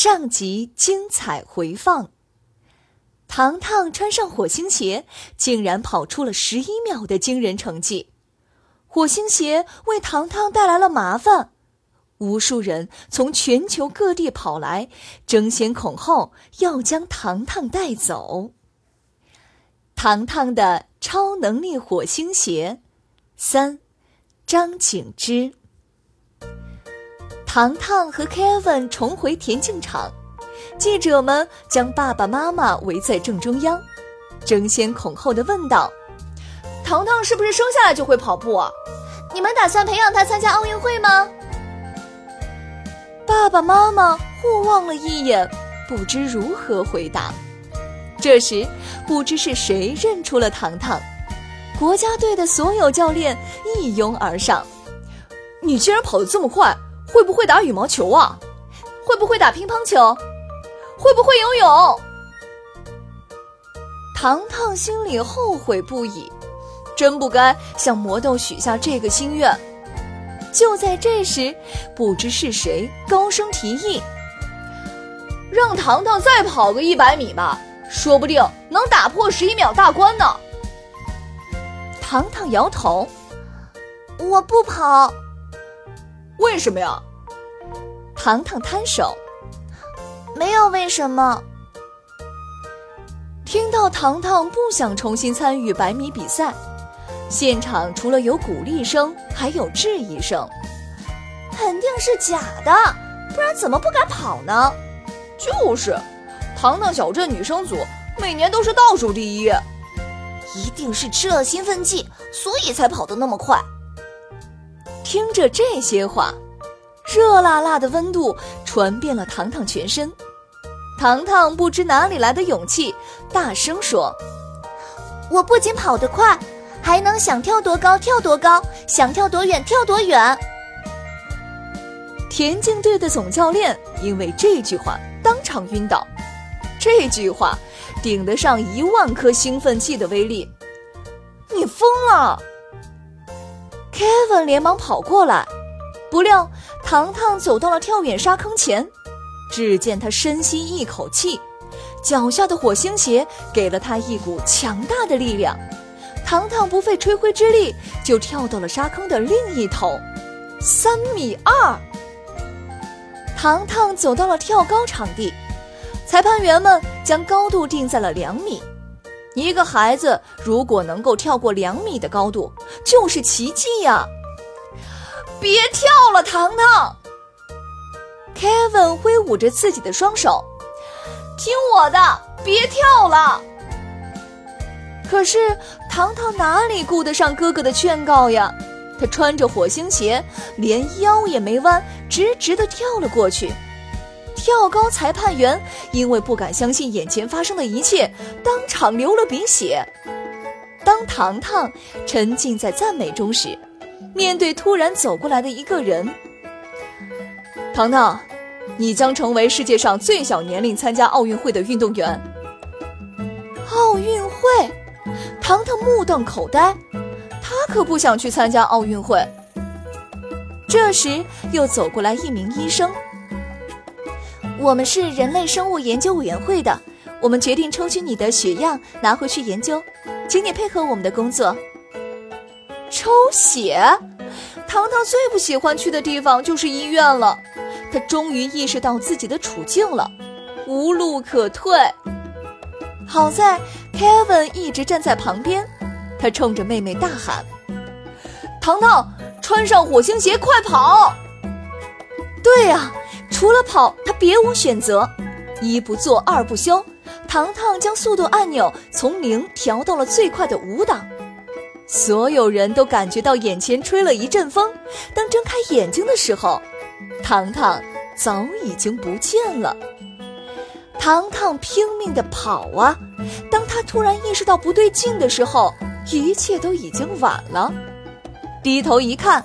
上集精彩回放。糖糖穿上火星鞋，竟然跑出了十一秒的惊人成绩。火星鞋为糖糖带来了麻烦，无数人从全球各地跑来，争先恐后要将糖糖带走。糖糖的超能力火星鞋，三，张景之。糖糖和 Kevin 重回田径场。记者们将爸爸妈妈围在正中央，争先恐后的问道：“糖糖是不是生下来就会跑步啊？你们打算培养他参加奥运会吗？”爸爸妈妈互望了一眼，不知如何回答。这时，不知是谁认出了糖糖，国家队的所有教练一拥而上：“你竟然跑得这么快，会不会打羽毛球啊？会不会打乒乓球？”会不会游泳？糖糖心里后悔不已，真不该向魔豆许下这个心愿。就在这时，不知是谁高声提议：“让糖糖再跑个一百米吧，说不定能打破十一秒大关呢。”糖糖摇头：“我不跑。”为什么呀？糖糖摊手。没有为什么。听到糖糖不想重新参与百米比赛，现场除了有鼓励声，还有质疑声。肯定是假的，不然怎么不敢跑呢？就是，糖糖小镇女生组每年都是倒数第一。一定是吃了兴奋剂，所以才跑得那么快。听着这些话，热辣辣的温度传遍了糖糖全身。糖糖不知哪里来的勇气，大声说：“我不仅跑得快，还能想跳多高跳多高，想跳多远跳多远。”田径队的总教练因为这句话当场晕倒。这句话顶得上一万颗兴奋剂的威力。你疯了！Kevin 连忙跑过来，不料糖糖走到了跳远沙坑前。只见他深吸一口气，脚下的火星鞋给了他一股强大的力量，糖糖不费吹灰之力就跳到了沙坑的另一头，三米二。糖糖走到了跳高场地，裁判员们将高度定在了两米。一个孩子如果能够跳过两米的高度，就是奇迹呀！别跳了，糖糖。Kevin 挥舞着自己的双手，听我的，别跳了。可是糖糖哪里顾得上哥哥的劝告呀？他穿着火星鞋，连腰也没弯，直直的跳了过去。跳高裁判员因为不敢相信眼前发生的一切，当场流了鼻血。当糖糖沉浸在赞美中时，面对突然走过来的一个人，糖糖。你将成为世界上最小年龄参加奥运会的运动员。奥运会，糖糖目瞪口呆，他可不想去参加奥运会。这时，又走过来一名医生。我们是人类生物研究委员会的，我们决定抽取你的血样拿回去研究，请你配合我们的工作。抽血，糖糖最不喜欢去的地方就是医院了。他终于意识到自己的处境了，无路可退。好在 Kevin 一直站在旁边，他冲着妹妹大喊：“糖糖，穿上火星鞋，快跑！”对呀除了跑，他别无选择。一不做二不休，糖糖将速度按钮从零调到了最快的五档。所有人都感觉到眼前吹了一阵风。当睁开眼睛的时候，糖糖早已经不见了。糖糖拼命地跑啊！当他突然意识到不对劲的时候，一切都已经晚了。低头一看，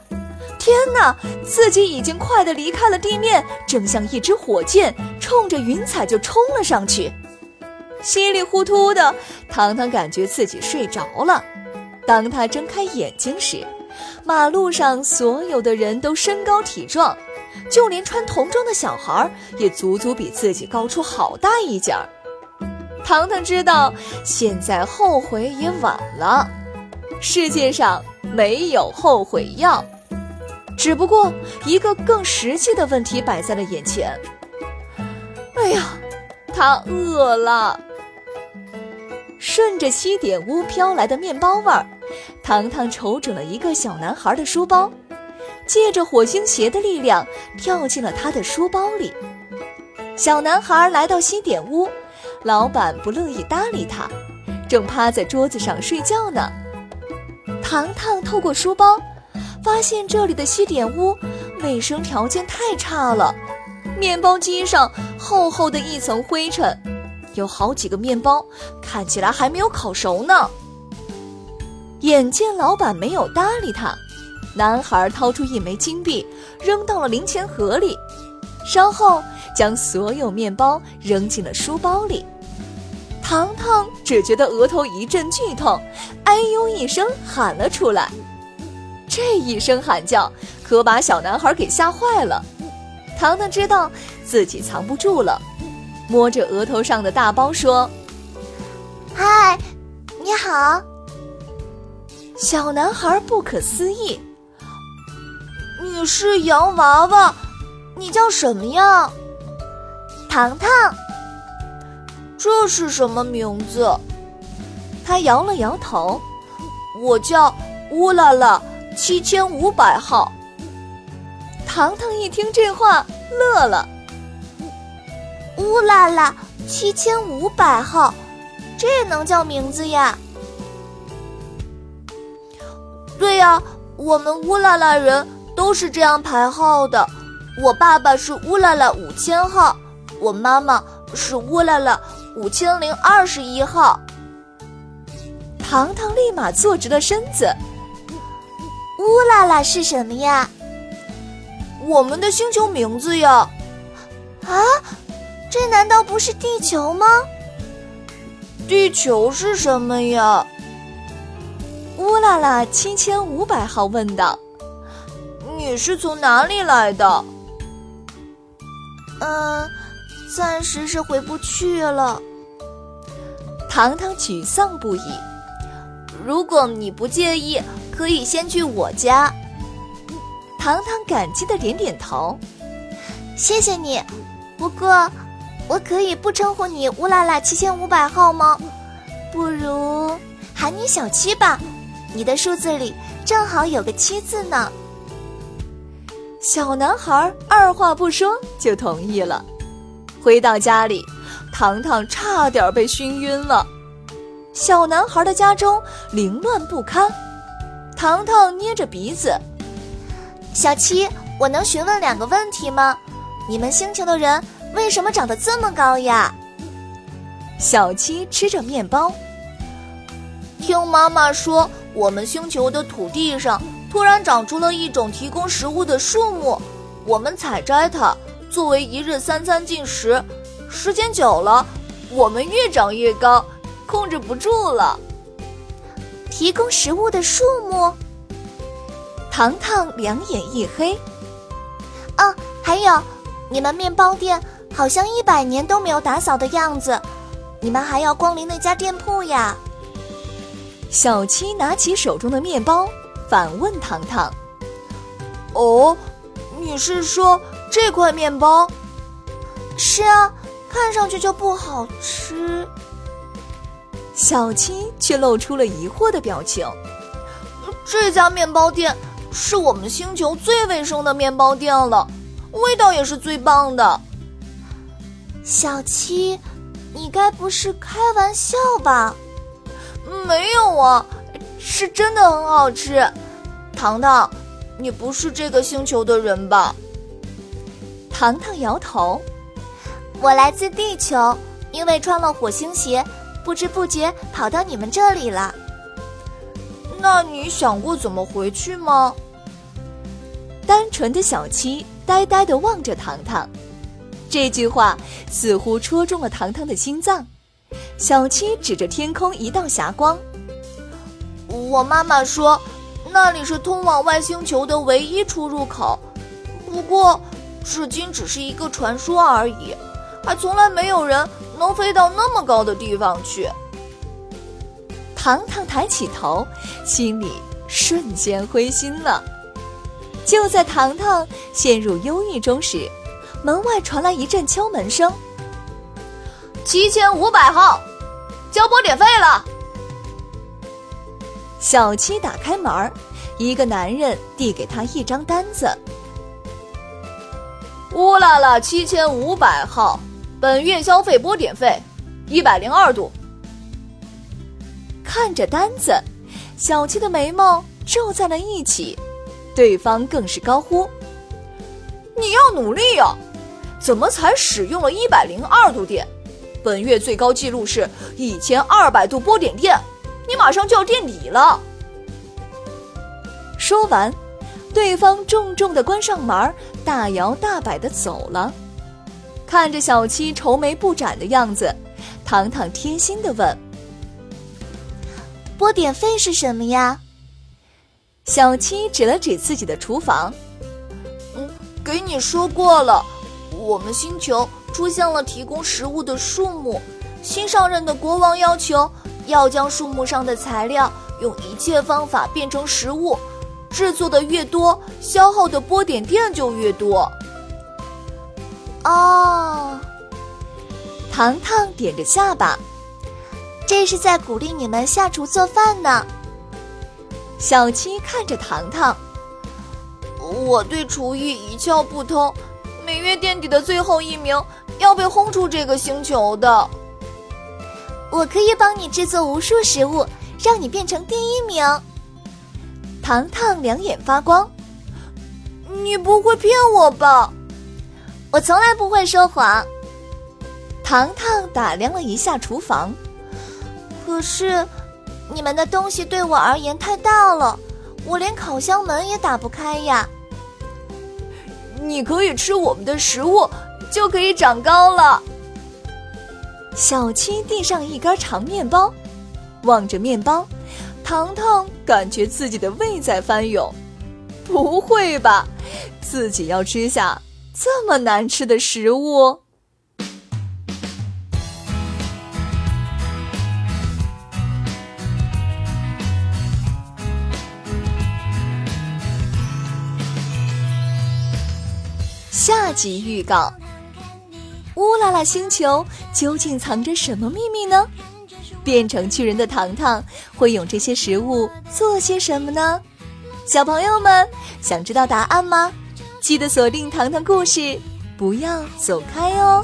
天哪！自己已经快的离开了地面，正像一支火箭，冲着云彩就冲了上去。稀里糊涂的，糖糖感觉自己睡着了。当他睁开眼睛时，马路上所有的人都身高体壮，就连穿童装的小孩也足足比自己高出好大一截儿。糖糖知道，现在后悔也晚了。世界上没有后悔药，只不过一个更实际的问题摆在了眼前。哎呀，他饿了。顺着西点屋飘来的面包味儿，糖糖瞅准了一个小男孩的书包，借着火星鞋的力量跳进了他的书包里。小男孩来到西点屋，老板不乐意搭理他，正趴在桌子上睡觉呢。糖糖透过书包，发现这里的西点屋卫生条件太差了，面包机上厚厚的一层灰尘。有好几个面包看起来还没有烤熟呢。眼见老板没有搭理他，男孩掏出一枚金币扔到了零钱盒里，稍后将所有面包扔进了书包里。糖糖只觉得额头一阵剧痛，哎呦一声喊了出来。这一声喊叫可把小男孩给吓坏了。糖糖知道自己藏不住了。摸着额头上的大包说：“嗨，你好。”小男孩不可思议：“你是洋娃娃？你叫什么呀？”糖糖。这是什么名字？他摇了摇头：“我叫乌拉拉七千五百号。”糖糖一听这话，乐了。乌拉拉七千五百号，这也能叫名字呀？对呀，我们乌拉拉人都是这样排号的。我爸爸是乌拉拉五千号，我妈妈是乌拉拉五千零二十一号。糖糖立马坐直了身子。乌拉拉是什么呀？我们的星球名字呀。啊？这难道不是地球吗？地球是什么呀？乌拉拉七千五百号问道：“你是从哪里来的？”嗯，暂时是回不去了。糖糖沮丧不已。如果你不介意，可以先去我家。糖糖感激的点点头。谢谢你，不过。我可以不称呼你乌拉拉七千五百号吗？不如喊你小七吧，你的数字里正好有个七字呢。小男孩二话不说就同意了。回到家里，糖糖差点被熏晕了。小男孩的家中凌乱不堪，糖糖捏着鼻子：“小七，我能询问两个问题吗？你们星球的人？”为什么长得这么高呀？小七吃着面包。听妈妈说，我们星球的土地上突然长出了一种提供食物的树木，我们采摘它作为一日三餐进食。时间久了，我们越长越高，控制不住了。提供食物的树木？糖糖两眼一黑。哦，还有，你们面包店。好像一百年都没有打扫的样子，你们还要光临那家店铺呀？小七拿起手中的面包，反问糖糖：“哦，你是说这块面包？是啊，看上去就不好吃。”小七却露出了疑惑的表情：“这家面包店是我们星球最卫生的面包店了。”味道也是最棒的。小七，你该不是开玩笑吧？没有啊，是真的很好吃。糖糖，你不是这个星球的人吧？糖糖摇头，我来自地球，因为穿了火星鞋，不知不觉跑到你们这里了。那你想过怎么回去吗？单纯的小七呆呆的望着糖糖，这句话似乎戳中了糖糖的心脏。小七指着天空一道霞光：“我妈妈说，那里是通往外星球的唯一出入口。不过，至今只是一个传说而已，还从来没有人能飞到那么高的地方去。”糖糖抬起头，心里瞬间灰心了。就在糖糖陷入忧郁中时，门外传来一阵敲门声。七千五百号，交拨点费了。小七打开门一个男人递给他一张单子。乌拉拉七千五百号，本月消费拨点费一百零二度。看着单子，小七的眉毛皱在了一起，对方更是高呼：“你要努力呀！怎么才使用了一百零二度电？本月最高记录是一千二百度波点电，你马上就要垫底了。”说完，对方重重的关上门，大摇大摆的走了。看着小七愁眉不展的样子，糖糖贴心的问。拨点费是什么呀？小七指了指自己的厨房。嗯，给你说过了，我们星球出现了提供食物的树木，新上任的国王要求要将树木上的材料用一切方法变成食物，制作的越多，消耗的波点电就越多。哦，糖糖点着下巴。这是在鼓励你们下厨做饭呢。小七看着糖糖，我对厨艺一窍不通，每月垫底的最后一名要被轰出这个星球的。我可以帮你制作无数食物，让你变成第一名。糖糖两眼发光，你不会骗我吧？我从来不会说谎。糖糖打量了一下厨房。可是，你们的东西对我而言太大了，我连烤箱门也打不开呀。你可以吃我们的食物，就可以长高了。小七递上一根长面包，望着面包，糖糖感觉自己的胃在翻涌。不会吧，自己要吃下这么难吃的食物？下集预告：乌拉拉星球究竟藏着什么秘密呢？变成巨人的糖糖会用这些食物做些什么呢？小朋友们想知道答案吗？记得锁定糖糖故事，不要走开哦！